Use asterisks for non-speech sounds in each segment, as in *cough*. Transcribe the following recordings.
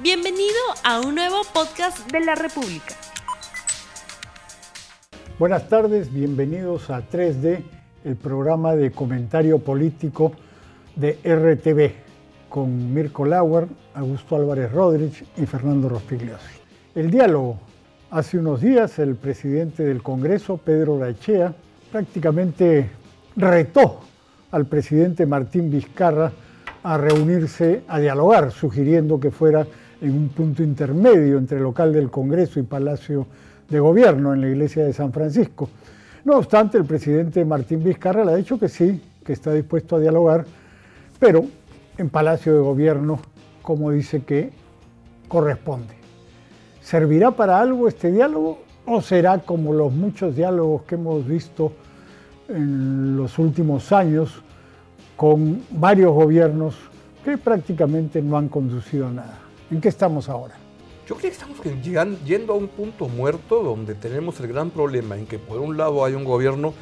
Bienvenido a un nuevo podcast de la República. Buenas tardes, bienvenidos a 3D, el programa de comentario político de RTV, con Mirko Lauer, Augusto Álvarez Rodríguez y Fernando Rospigliosi. El diálogo. Hace unos días el presidente del Congreso, Pedro Lachea, prácticamente retó al presidente Martín Vizcarra a reunirse, a dialogar, sugiriendo que fuera en un punto intermedio entre local del Congreso y Palacio de Gobierno en la iglesia de San Francisco. No obstante, el presidente Martín Vizcarra le ha dicho que sí, que está dispuesto a dialogar, pero en Palacio de Gobierno, como dice que corresponde. ¿Servirá para algo este diálogo o será como los muchos diálogos que hemos visto en los últimos años con varios gobiernos que prácticamente no han conducido a nada? ¿En qué estamos ahora? Yo creo que estamos yendo a un punto muerto donde tenemos el gran problema en que por un lado hay un gobierno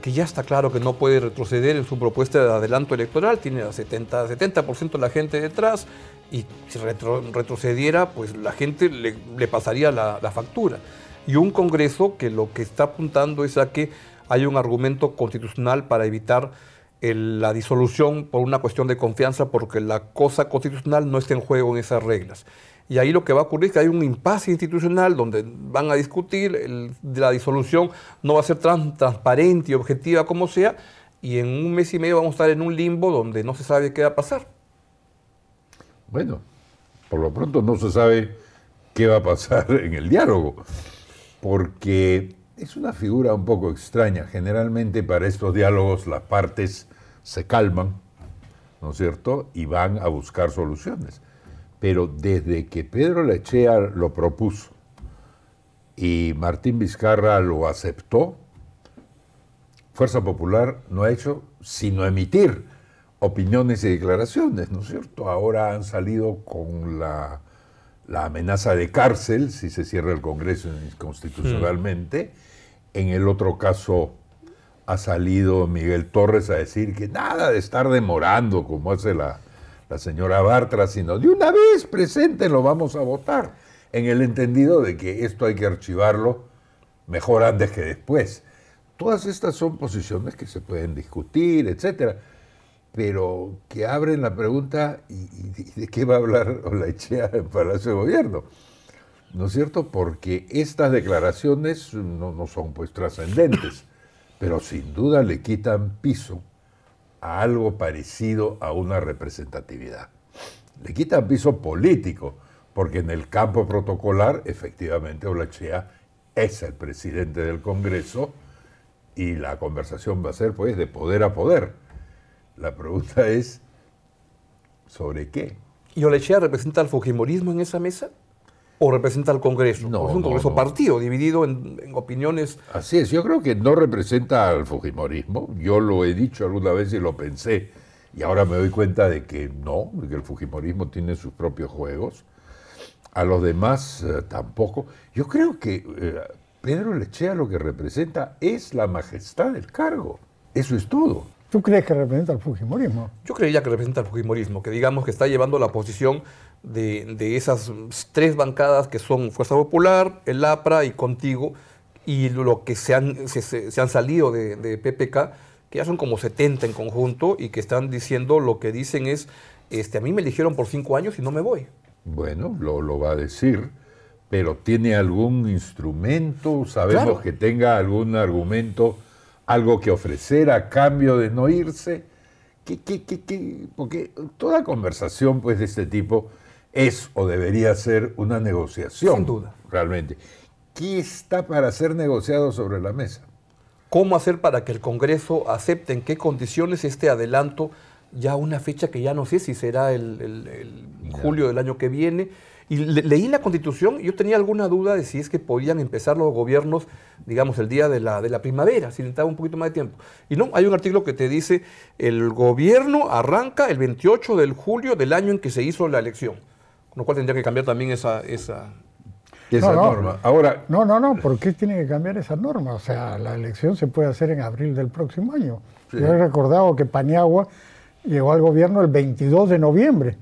que ya está claro que no puede retroceder en su propuesta de adelanto electoral, tiene a 70%, 70 de la gente detrás y si retrocediera, pues la gente le, pasaría la, factura. Y un Congreso que lo que está apuntando es a que hay un argumento constitucional para evitar la disolución por una cuestión de confianza, porque la cosa constitucional no está en juego en esas reglas. Y ahí lo que va a ocurrir es que hay un impasse institucional donde van a discutir, la disolución no va a ser tan transparente y objetiva como sea, y en un mes y medio vamos a estar en un limbo donde no se sabe qué va a pasar. Bueno, por lo pronto no se sabe qué va a pasar en el diálogo, porque es una figura un poco extraña. Generalmente para estos diálogos las partes se calman, ¿no es cierto? Y van a buscar soluciones. Pero desde que Pedro Lechea lo propuso y Martín Vizcarra lo aceptó, Fuerza Popular no ha hecho sino emitir opiniones y declaraciones, ¿no es cierto? Ahora han salido con la, amenaza de cárcel si se cierra el Congreso constitucionalmente. En el otro caso ha salido Miguel Torres a decir que nada de estar demorando como hace la, señora Bartra, sino de una vez presente lo vamos a votar, en el entendido de que esto hay que archivarlo mejor antes que después. Todas estas son posiciones que se pueden discutir, etcétera, pero que abren la pregunta ¿y, de qué va a hablar *laughs* Olachea en Palacio de Gobierno? ¿No es cierto? Porque estas declaraciones no, son pues trascendentes, *coughs* pero sin duda le quitan piso a algo parecido a una representatividad. Le quitan piso político, porque en el campo protocolar, efectivamente, Olachea es el presidente del Congreso y la conversación va a ser pues de poder a poder. La pregunta es, ¿sobre qué? ¿Y Olechea representa al Fujimorismo en esa mesa? O representa al Congreso. No, es un Congreso partido, dividido en, opiniones. Así es, yo creo que no representa al Fujimorismo. Yo lo he dicho alguna vez y lo pensé, y ahora me doy cuenta de que no, que el Fujimorismo tiene sus propios juegos. A los demás eh, tampoco. Yo creo que eh, Pedro Lechea lo que representa es la majestad del cargo. Eso es todo. ¿Tú crees que representa al Fujimorismo? Yo creía que representa al Fujimorismo, que digamos que está llevando la posición de, esas tres bancadas que son Fuerza Popular, el APRA y Contigo, y lo que se han, se, han salido de, PPK, que ya son como 70 en conjunto y que están diciendo lo que dicen es, este, a mí me eligieron por cinco años y no me voy. Bueno, lo, lo va a decir, pero ¿tiene algún instrumento? ¿Sabemos que tenga algún argumento? Algo que ofrecer a cambio de no irse. ¿Qué, qué, qué, Porque toda conversación pues, de este tipo es o debería ser una negociación. Sin duda. Realmente. ¿Qué está para ser negociado sobre la mesa? ¿Cómo hacer para que el Congreso acepte en qué condiciones este adelanto, ya una fecha que ya no sé si será el, julio del año que viene? Y leí la Constitución y yo tenía alguna duda de si es que podían empezar los gobiernos, digamos, el día de la, de la primavera, si necesitaba un poquito más de tiempo. Y no, hay un artículo que te dice, el gobierno arranca el 28 de julio del año en que se hizo la elección. Con lo cual tendría que cambiar también esa, esa, esa norma. Ahora, no, no, no, ¿por qué tiene que cambiar esa norma? O sea, la elección se puede hacer en abril del próximo año. Yo he recordado que Paniagua llegó al gobierno el 22 de noviembre.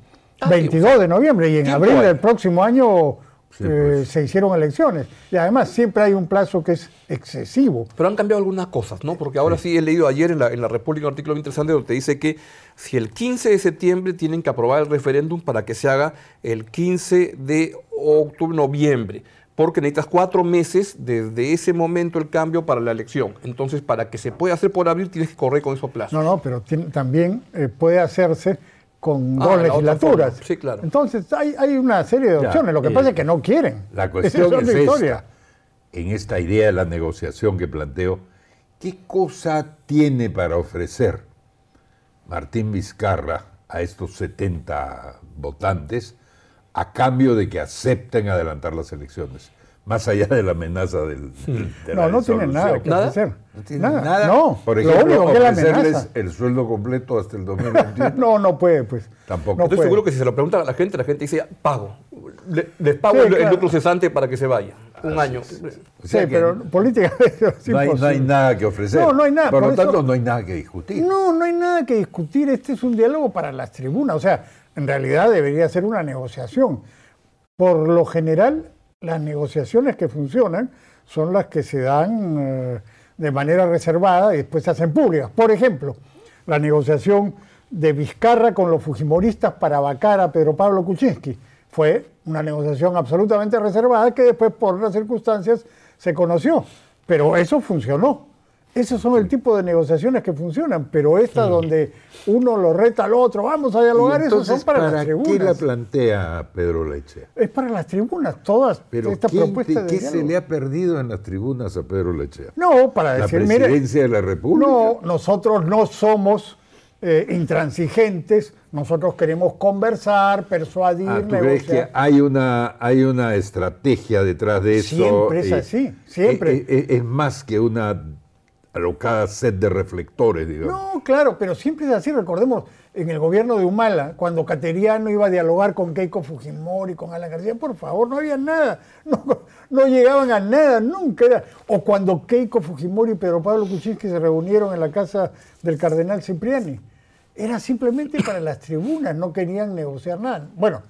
22 de noviembre y en abril del próximo año Sí, eh, pues. se hicieron elecciones. Y además siempre hay un plazo que es excesivo. Pero han cambiado algunas cosas, ¿no? Porque ahora sí he leído ayer en la, en la República un artículo muy interesante donde dice que si el 15 de septiembre tienen que aprobar el referéndum para que se haga el 15 de octubre, noviembre, porque necesitas cuatro meses desde ese momento el cambio para la elección. Entonces, para que se pueda hacer por abril, tienes que correr con esos plazos. No, no, pero también eh, puede hacerse con Ah, dos legislaturas. Sí, claro. Entonces hay, hay una serie de Ya, opciones. Lo que eh, pasa es que no quieren. La cuestión es, esta, en esta idea de la negociación que planteo, ¿qué cosa tiene para ofrecer Martín Vizcarra a estos 70 votantes a cambio de que acepten adelantar las elecciones? Más allá de la amenaza del, de la No, no tienen nada que ¿Nada? ofrecer. No tienen nada. No, Por lo ejemplo, único que es la ofrecerles el sueldo completo hasta el *laughs* 2021. No, no puede, pues. Tampoco. No Estoy puede. seguro que si se lo preguntan a la gente, la gente dice, pago. Le- les pago Sí, el, el claro. lucro cesante para que se vaya. Un año. O Sí, sea pero políticamente *laughs* es no hay, no hay nada que ofrecer. No, no hay nada, Por, por lo eso- tanto, no hay nada que discutir. No, no hay nada que discutir. Este es un diálogo para las tribunas. O sea, en realidad debería ser una negociación. Por lo general, las negociaciones que funcionan son las que se dan eh, de manera reservada y después se hacen públicas. Por ejemplo, la negociación de Vizcarra con los fujimoristas para vacar a Pedro Pablo Kuczynski. Fue una negociación absolutamente reservada que después, por otras circunstancias, se conoció. Pero eso funcionó. Esos son el tipo de negociaciones que funcionan, pero esta donde uno lo reta al otro, vamos a dialogar, esos son para, ¿para las qué la tribunas. plantea Pedro Leche? Es para las tribunas, todas Pero esta ¿quién propuesta te- de ¿qué se le ha perdido en las tribunas a Pedro Leche? No, para ¿La decir, mire, presidencia de la República? no, nosotros no somos eh, intransigentes, nosotros queremos conversar, persuadir, Ah, ¿Tú crees que negociar. hay una, hay una estrategia detrás de eso? Siempre es Eh, así, siempre. eh, eh, es más que una alocada set de reflectores, digamos. No, claro, pero siempre es así. Recordemos, en el gobierno de Humala, cuando Cateriano iba a dialogar con Keiko Fujimori, con Alan García, por favor, no había nada. *laughs* No, no llegaban a nada, nunca era. O cuando Keiko Fujimori y Pedro Pablo Kuczynski se reunieron en la casa del cardenal Cipriani. Era simplemente para las tribunas, no querían negociar nada. Bueno,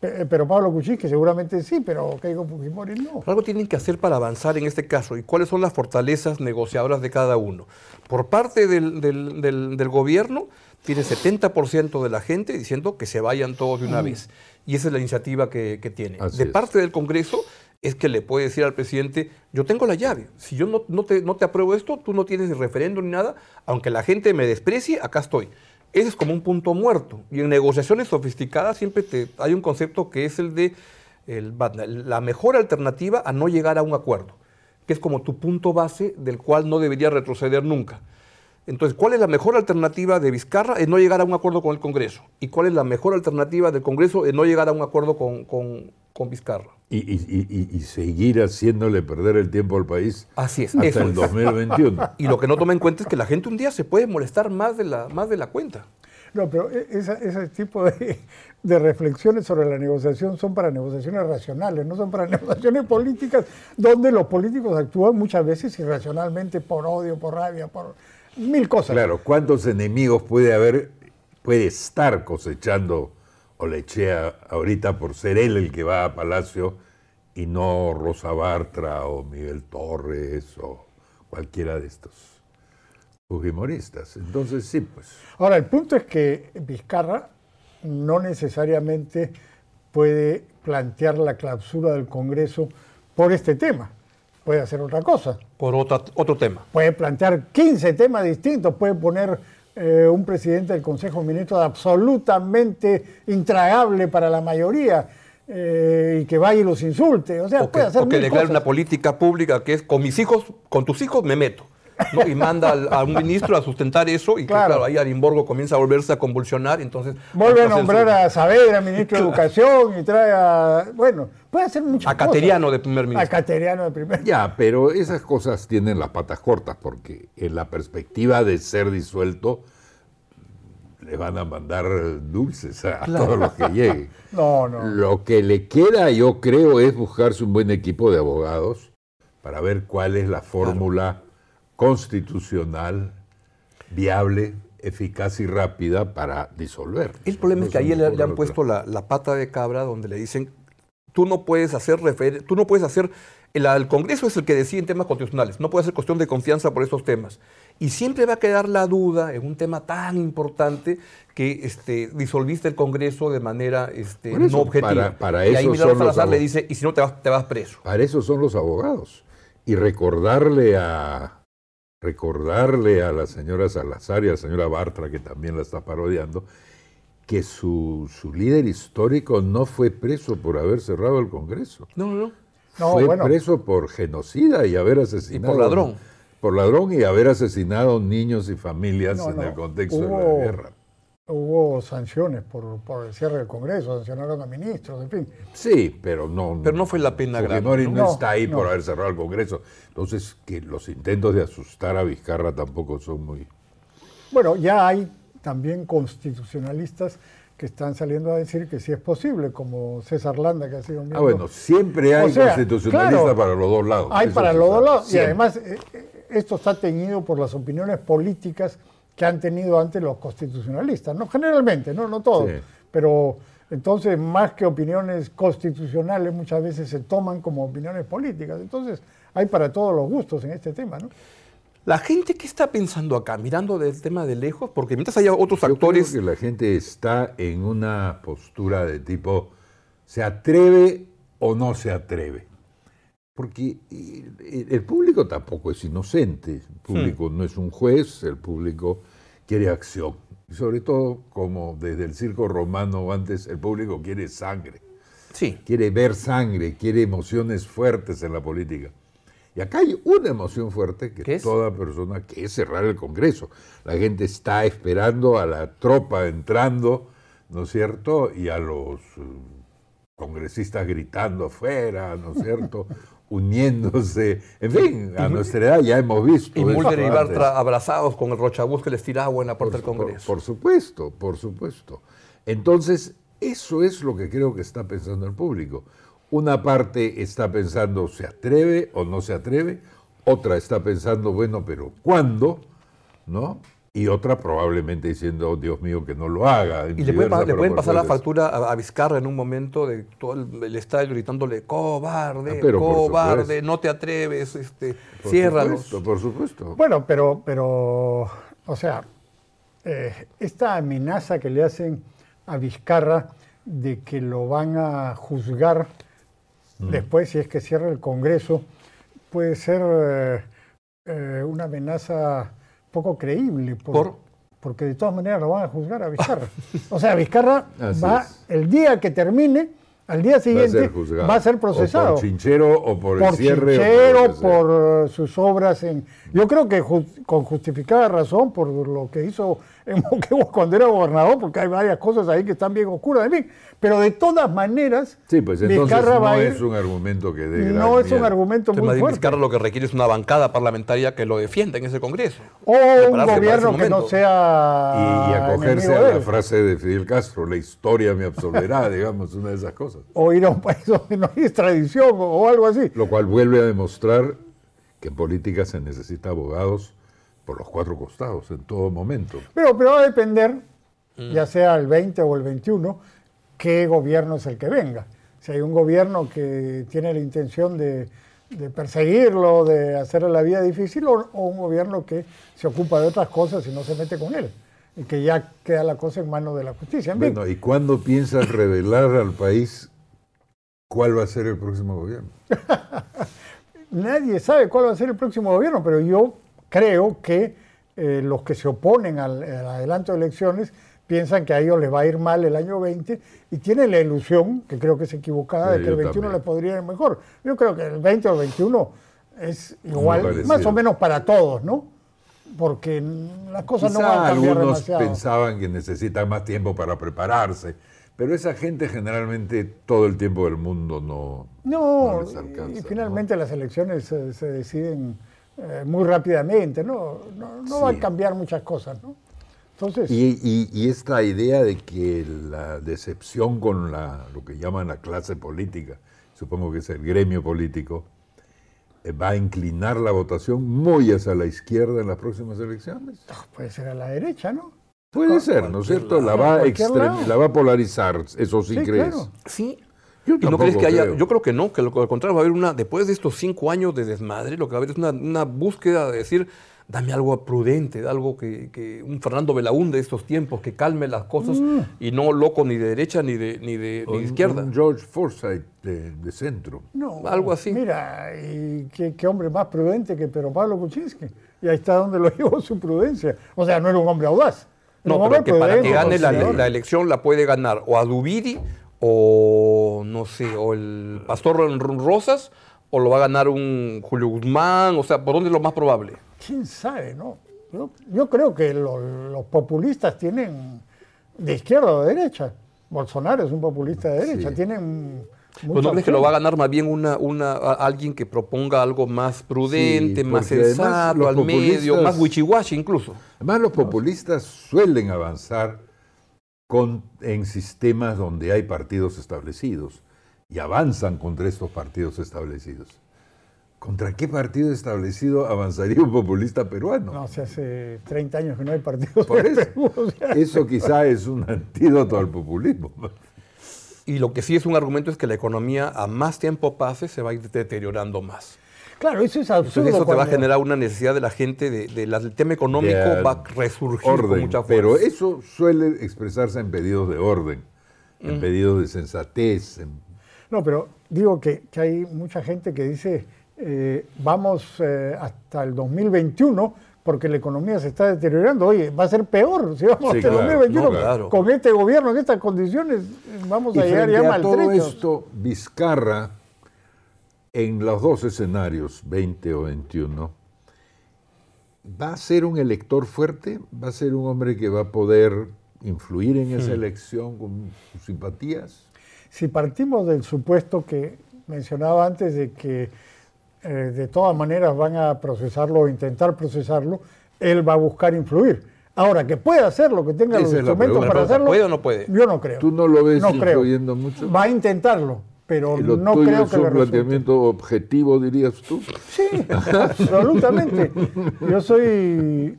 pero Pablo Kuczynski seguramente sí, pero Keiko Fujimori no. Algo tienen que hacer para avanzar en este caso y cuáles son las fortalezas negociadoras de cada uno. Por parte del, del- del- del gobierno, tiene 70% de la gente diciendo que se vayan todos de una vez. Y esa es la iniciativa que, que tiene. Así de es. parte del Congreso es que le puede decir al presidente, yo tengo la llave, si yo no, no te, no te apruebo esto, tú no tienes ni referéndum ni nada, aunque la gente me desprecie, acá estoy. Ese es como un punto muerto. Y en negociaciones sofisticadas siempre te- hay un concepto que es el de la mejor alternativa a no llegar a un acuerdo, que es como tu punto base del cual no debería retroceder nunca. Entonces, ¿cuál es la mejor alternativa de Vizcarra en no llegar a un acuerdo con el Congreso? ¿Y cuál es la mejor alternativa del Congreso en no llegar a un acuerdo con, con- con Vizcarra? Y, y- y- y seguir haciéndole perder el tiempo al país Así es, hasta eso el es. 2021. *laughs* Y lo que no toma en cuenta es que la gente un día se puede molestar más de la, más de la cuenta. No, pero e- esa- ese tipo de, de reflexiones sobre la negociación son para negociaciones racionales, no son para *laughs* negociaciones políticas, donde los políticos actúan muchas veces irracionalmente por odio, por rabia, por mil cosas. Claro, ¿cuántos enemigos puede haber, puede estar cosechando Olechea ahorita por ser él el que va a Palacio y no Rosa Bartra o Miguel Torres o cualquiera de estos fujimoristas? Entonces sí, pues. Ahora, el punto es que Vizcarra no necesariamente puede plantear la clausura del Congreso por este tema. Puede hacer otra cosa. Por otra- otro tema. Puede plantear 15 temas distintos, puede poner eh, un presidente del Consejo de Ministros absolutamente intragable para la mayoría eh, y que vaya y los insulte. O sea, puede hacer o que declare una política pública que es con mis hijos, con tus hijos me meto. ¿No? Y manda al- a un ministro a sustentar eso y que, Claro. claro, ahí Arimborgo comienza a volverse a convulsionar. Entonces, Vuelve a hacer su- nombrar a Saavedra, *laughs* ministro de Educación, y trae a... Bueno, puede hacer muchas A Cateriano de primer cosas. ministro. A Cateriano de primer Ya, pero esas cosas tienen las patas cortas porque en la perspectiva de ser disuelto le van a mandar dulces a todos los que *laughs* lleguen. No, no. Lo que le queda, yo creo, es buscarse un buen equipo de abogados para ver cuál es la fórmula constitucional viable eficaz y rápida para disolver. El problema es que ahí le, han puesto la, la pata de cabra donde le dicen, tú no puedes hacer refer- tú no puedes hacer, el, el Congreso es el que decide en temas constitucionales, no puede ser cuestión de confianza por estos temas. Y siempre va a quedar la duda en un tema tan importante que este, disolviste el Congreso de manera este, eso, no objetiva. para- para y ahí eso Milagro Salazar le dice, y si no te vas, te vas preso. Para eso son los abogados. Y recordarle a recordarle a la señora Salazar y a la señora Bartra, que también la está parodiando, que su, su líder histórico no fue preso por haber cerrado el Congreso. No, no, no. Fue bueno. preso por genocida y haber asesinado. ladrón. Por ladrón y haber asesinado niños y familias No, en no. el contexto de la guerra. Hubo sanciones por, por el cierre del Congreso, sancionaron a ministros, en fin. Sí, pero no. Pero no fue la pena grande, Fujimori no, ¿no? está ahí No, por haber cerrado el Congreso. Entonces, que los intentos de asustar a Vizcarra tampoco son muy. Bueno, ya hay también constitucionalistas que están saliendo a decir que sí es posible, como César Landa, que ha sido Ah, miembro. bueno, siempre hay O sea, constitucionalistas claro, para los dos lados. Hay eso para los dos lados. Y además, eh, eh, esto está teñido por las opiniones políticas que han tenido antes los constitucionalistas. No generalmente, no, no todos. Sí. Pero entonces, más que opiniones constitucionales, muchas veces se toman como opiniones políticas. Entonces, hay para todos los gustos en este tema, ¿no? La gente que está pensando acá, mirando del tema de lejos, porque mientras haya otros Yo creo actores... que la gente está en una postura de tipo, ¿se atreve o no se atreve? Porque eh, el público tampoco es inocente, el público no es un juez, el público quiere acción. Y sobre todo, como desde el circo romano antes, el público quiere sangre, Sí, quiere ver sangre, quiere emociones fuertes en la política. Y acá hay una emoción fuerte que ¿Qué es? toda persona, que es cerrar el Congreso. La gente está esperando a la tropa entrando, ¿no es cierto? Y a los eh, congresistas gritando afuera, ¿no es cierto? *laughs* Uniéndose. En fin, a nuestra edad ya hemos visto. y Mulder y. Bartra abrazados con el rochabús que les tira agua en la puerta del Por- Congreso. Por, supuesto, por supuesto. Entonces, eso es lo que creo que está pensando el público. Una parte está pensando, ¿se atreve o no se atreve? Otra está pensando, bueno, pero ¿cuándo? ¿No? Y otra probablemente diciendo, "Oh, Dios mío, que no lo haga. Y le pueden, le pasar la factura a, a Vizcarra en un momento de todo el, el estadio gritándole, cobarde, Ah, cobarde, no te atreves, este, Por ciérralos. supuesto, por supuesto. Bueno, pero, pero o sea, eh, esta amenaza que le hacen a Vizcarra de que lo van a juzgar Mm. después si es que cierra el Congreso, puede ser eh, eh, una amenaza poco creíble. por- ¿Por? Porque de todas maneras lo van a juzgar a Vizcarra. o sea, Vizcarra *laughs* Así va, es. el día que termine, al día Va a siguiente, ser juzgado. va a ser O procesado por chinchero o por, el por cierre. o chinchero, que sea. por eh, sus obras en... Yo creo que ju- con justificada razón por lo que hizo en Moquegua cuando era gobernador, porque hay varias cosas ahí que están bien oscuras, en fin. Pero de todas maneras, Sí, pues entonces Vizcarra va no a ir- es un argumento que dé no es un argumento Entonces, muy bien fuerte. Vizcarra lo que requiere es una bancada parlamentaria que lo defienda en ese Congreso. O un gobierno que no sea Y, y acogerse a de la frase de Fidel Castro, la historia me absolverá, *laughs* digamos, una de esas cosas. O ir a un país donde no hay extradición o, o algo así. Lo cual vuelve a demostrar que en política se necesita abogados por los cuatro costados en todo momento. Pero, pero va a depender, ya sea el 20 o el 21, qué gobierno es el que venga. Si hay un gobierno que tiene la intención de, de perseguirlo, de hacerle la vida difícil, o, o un gobierno que se ocupa de otras cosas y no se mete con él. Y que ya queda la cosa en manos de la justicia. En fin, Bueno, ¿y cuándo piensas revelar al país cuál va a ser el próximo gobierno? *laughs* nadie sabe cuál va a ser el próximo gobierno, pero yo creo que eh, los que se oponen al, al adelanto de elecciones piensan que a ellos les va a ir mal el año 20 y tienen la ilusión, que creo que es equivocada, Sí, de que el yo 21 también. les podría ir mejor. Yo creo que el 20 o el 21 es igual, más o menos para todos, ¿no? Porque las cosas no van Quizá a cambiar algunos demasiado. pensaban que necesitan más tiempo para prepararse, pero esa gente generalmente todo el tiempo del mundo no, No, les alcanza. y ¿no? finalmente las elecciones se, se deciden eh, muy rápidamente, ¿no? No, no va a cambiar muchas cosas, ¿no? Entonces, Y, y- y esta idea de que la decepción con la, lo que llaman la clase política, supongo que es el gremio político, eh, va a inclinar la votación muy hacia la izquierda en las próximas elecciones. Ah, Puede ser a la derecha, ¿no? Puede ser, ¿no es cierto? La va, la va a polarizar, eso sí, Sí, crees. claro. Sí. Yo ¿Y no crees tampoco que haya.? creo. Yo creo que no, que lo que al contrario va a haber una. Después de estos cinco años de desmadre, lo que va a haber es una, una búsqueda de decir, dame algo prudente, algo que, que un Fernando Belaúnde de estos tiempos, que calme las cosas Mm. y no loco ni de derecha ni de, ni de, ni de Un- izquierda. un George Forsyth de, de centro. No, Algo así. Mira, y qué, qué hombre más prudente que Pedro Pablo Kuczynski. Y ahí está donde lo *laughs* llevó su prudencia. O sea, no era un hombre audaz. No, pero que para que gane la, elección la puede ganar o a Dubiri o no sé, o el Pastor Rosas o lo va a ganar un Julio Guzmán, o sea, ¿por dónde es lo más probable? ¿Quién sabe, no? Yo, yo creo que lo- los populistas tienen de izquierda o de derecha. Bolsonaro es un populista de derecha. Sí. Tienen. Pues no crees que lo va a ganar más bien una, una, a- alguien que proponga algo más prudente, Sí, más sensato, al medio, más wichiwashi incluso. Además, los populistas suelen avanzar con, en sistemas donde hay partidos establecidos y avanzan contra estos partidos establecidos. ¿Contra qué partido establecido avanzaría un populista peruano? No, si hace 30 años que no hay partidos. Por eso, Perú, o sea. eso quizá es un antídoto al populismo. Y lo que sí es un argumento es que la economía a más tiempo pase se va a ir deteriorando más. Claro, eso es absurdo. Entonces eso te va a generar una necesidad de la gente, de, de la- del tema económico De va a resurgir con mucha fuerza. pero eso suele expresarse en pedidos de orden, en pedidos de sensatez. en- No, pero digo que, que hay mucha gente que dice, eh, vamos eh, hasta el 2021 porque la economía se está deteriorando. Oye, va a ser peor si vamos Sí, hasta el claro, 2021. no, claro. Con este gobierno, en estas condiciones, vamos Y a llegar frente ya a todo maltrechos. esto, Vizcarra, en los dos escenarios, 20 o 21, ¿va a ser un elector fuerte? ¿Va a ser un hombre que va a poder influir en Hmm. esa elección con sus simpatías? Si partimos del supuesto que mencionaba antes de que eh, de todas maneras van a procesarlo o intentar procesarlo, él va a buscar influir. Ahora, que pueda hacerlo, que tenga Esa los instrumentos para hacerlo. ¿Puede o no puede? Yo no creo. ¿Tú no lo ves no creo. mucho? Va a intentarlo, pero ¿Y lo no tuyo creo es que un le planteamiento objetivo, dirías tú? Sí, absolutamente. Yo soy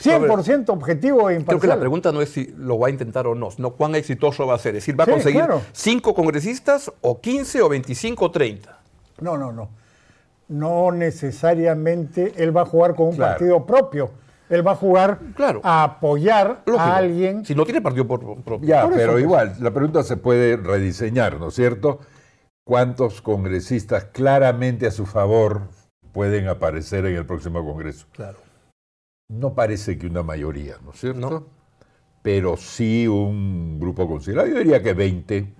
100% objetivo e Creo imparcial. que la pregunta no es si lo va a intentar o no, sino cuán exitoso va a ser. Es decir, ¿va a Sí, conseguir claro. cinco congresistas o 15 o 25 o 30? No, no, no. No necesariamente él va a jugar con un Claro. partido propio. Él va a jugar Claro. a apoyar Lógico. a alguien. Si no tiene partido por, propio. Ya, Por eso, pero pues. igual, la pregunta se puede rediseñar, ¿no es cierto? ¿Cuántos congresistas claramente a su favor pueden aparecer en el próximo Congreso? Claro. No parece que una mayoría, ¿no es cierto? No. Pero sí un grupo considerable. Yo diría que 20.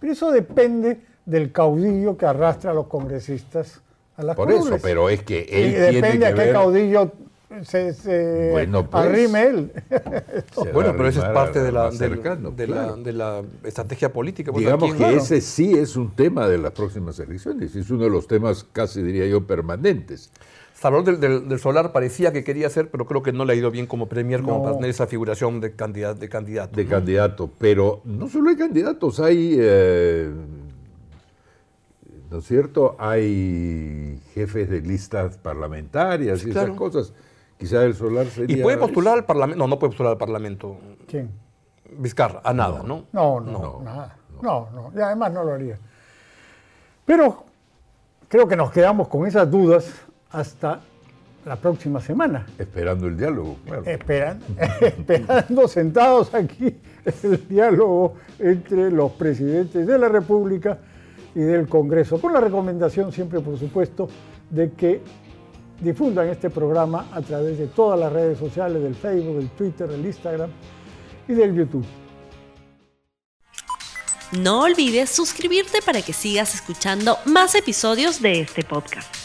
Pero eso depende del caudillo que arrastra a los congresistas a las Por eso, pero es que Y él tiene depende que a qué ver... caudillo se, se Bueno, pues. arrime él. Bueno, pero eso es parte de la, cercano, de, claro. la, de la estrategia política. pues, Digamos aquí- que claro. ese sí es un tema de las próximas elecciones. Es uno de los temas casi, diría yo, permanentes. Salvador del, del- del Solar parecía que quería ser, pero creo que no le ha ido bien como premier, como No. para tener esa figuración de, candidato. De candidato de ¿no? candidato, pero no solo hay candidatos, hay, eh, ¿no es cierto? Hay jefes de listas parlamentarias Sí, y esas cosas. Quizá el solar sería... Y puede postular al Parlamento. No, no puede postular al Parlamento. ¿Quién? Vizcarra, a nada, ¿no? No, no, No, nada. No, no. Y además no lo haría. Pero creo que nos quedamos con esas dudas hasta la próxima semana. Esperando el diálogo, claro. Esperan- *laughs* esperando sentados aquí el diálogo entre los presidentes de la República y del Congreso, con la recomendación siempre, por supuesto, de que difundan este programa a través de todas las redes sociales, del Facebook, del Twitter, del Instagram y del YouTube. No olvides suscribirte para que sigas escuchando más episodios de este podcast.